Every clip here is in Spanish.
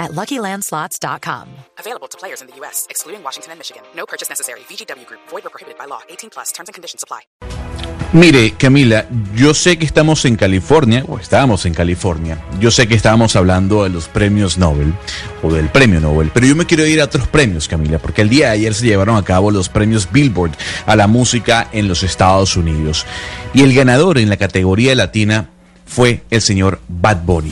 at LuckyLandSlots.com. Available to players in the U.S., excluding Washington and Michigan. No purchase necessary. VGW Group. Void or prohibited by law. 18 plus. Terms and conditions apply. Mire, Camila, yo sé que estamos en California, o estábamos en California, yo sé que estábamos hablando de los premios Nobel, o del premio Nobel, pero yo me quiero ir a otros premios, Camila, porque el día de ayer se llevaron a cabo los premios Billboard a la música en los Estados Unidos. Y el ganador en la categoría latina fue el señor Bad Bunny.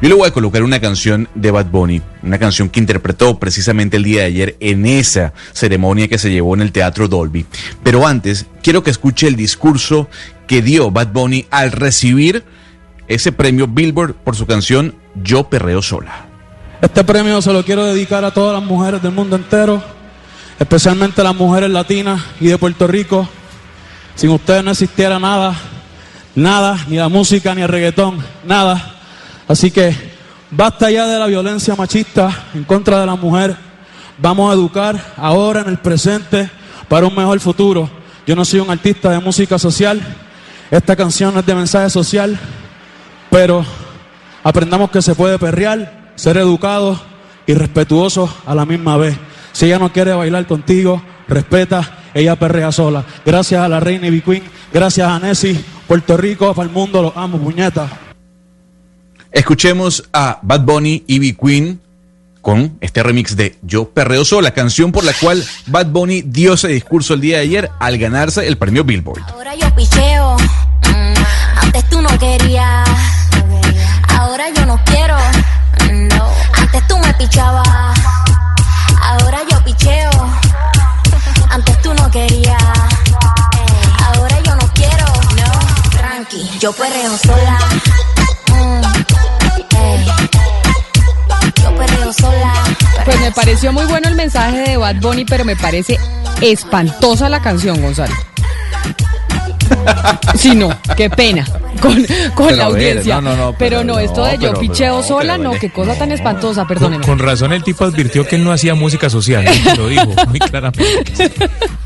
Yo le voy a colocar una canción de Bad Bunny, una canción que interpretó precisamente el día de ayer en esa ceremonia que se llevó en el Teatro Dolby. Pero antes, quiero que escuche el discurso que dio Bad Bunny al recibir ese premio Billboard por su canción Yo Perreo Sola. Este premio se lo quiero dedicar a todas las mujeres del mundo entero, especialmente a las mujeres latinas y de Puerto Rico. Sin ustedes no existiera nada, nada, ni la música, ni el reggaetón, nada. Así que basta ya de la violencia machista en contra de la mujer. Vamos a educar ahora en el presente para un mejor futuro. Yo no soy un artista de música social. Esta canción es de mensaje social, pero aprendamos que se puede perrear, ser educados y respetuosos a la misma vez. Si ella no quiere bailar contigo, respeta, ella perrea sola. Gracias a la reina Ivy Queen, gracias a Nessie, Puerto Rico, para el mundo, los amo, puñetas. Escuchemos a Bad Bunny y B Queen con este remix de Yo Perreo Sola, canción por la cual Bad Bunny dio ese discurso el día de ayer al ganarse el premio Billboard. Ahora yo picheo, mm, antes tú no querías, ahora yo no quiero, no. antes tú me pichabas, ahora yo picheo, antes tú no querías, yo perreo sola. mm, ey. Yo perreo sola. Pues me pareció muy bueno el mensaje de Bad Bunny, pero me parece espantosa la canción, Gonzalo. Sí, no, qué pena con, con la ver, audiencia. no, no, no, pero, pero no, esto de yo pero- picheo pero sola, pero no, qué cosa tan espantosa, perdóneme. con razón el tipo advirtió que él no hacía música social, lo dijo muy claramente.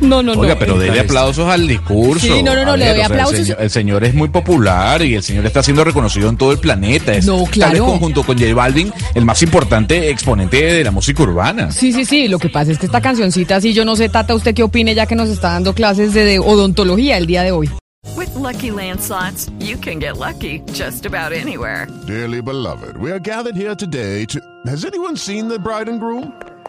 No, no, no. Oiga, pero dele aplausos al discurso. Sí, no, no, no, le doy o sea, aplausos. El señor, el señor es muy popular y el señor está siendo reconocido en todo el planeta. Es, No, Tal vez claro. conjunto con J Balvin, el más importante exponente de la música urbana. Sí, sí, sí, lo que pasa es que esta cancioncita, sí, yo no sé, Tata, usted qué opine ya que nos está dando clases de, de odontología el día de hoy. With Lucky Land slots, you can get lucky just about anywhere. Dearly beloved, we are gathered here today to. Has anyone seen the bride and groom?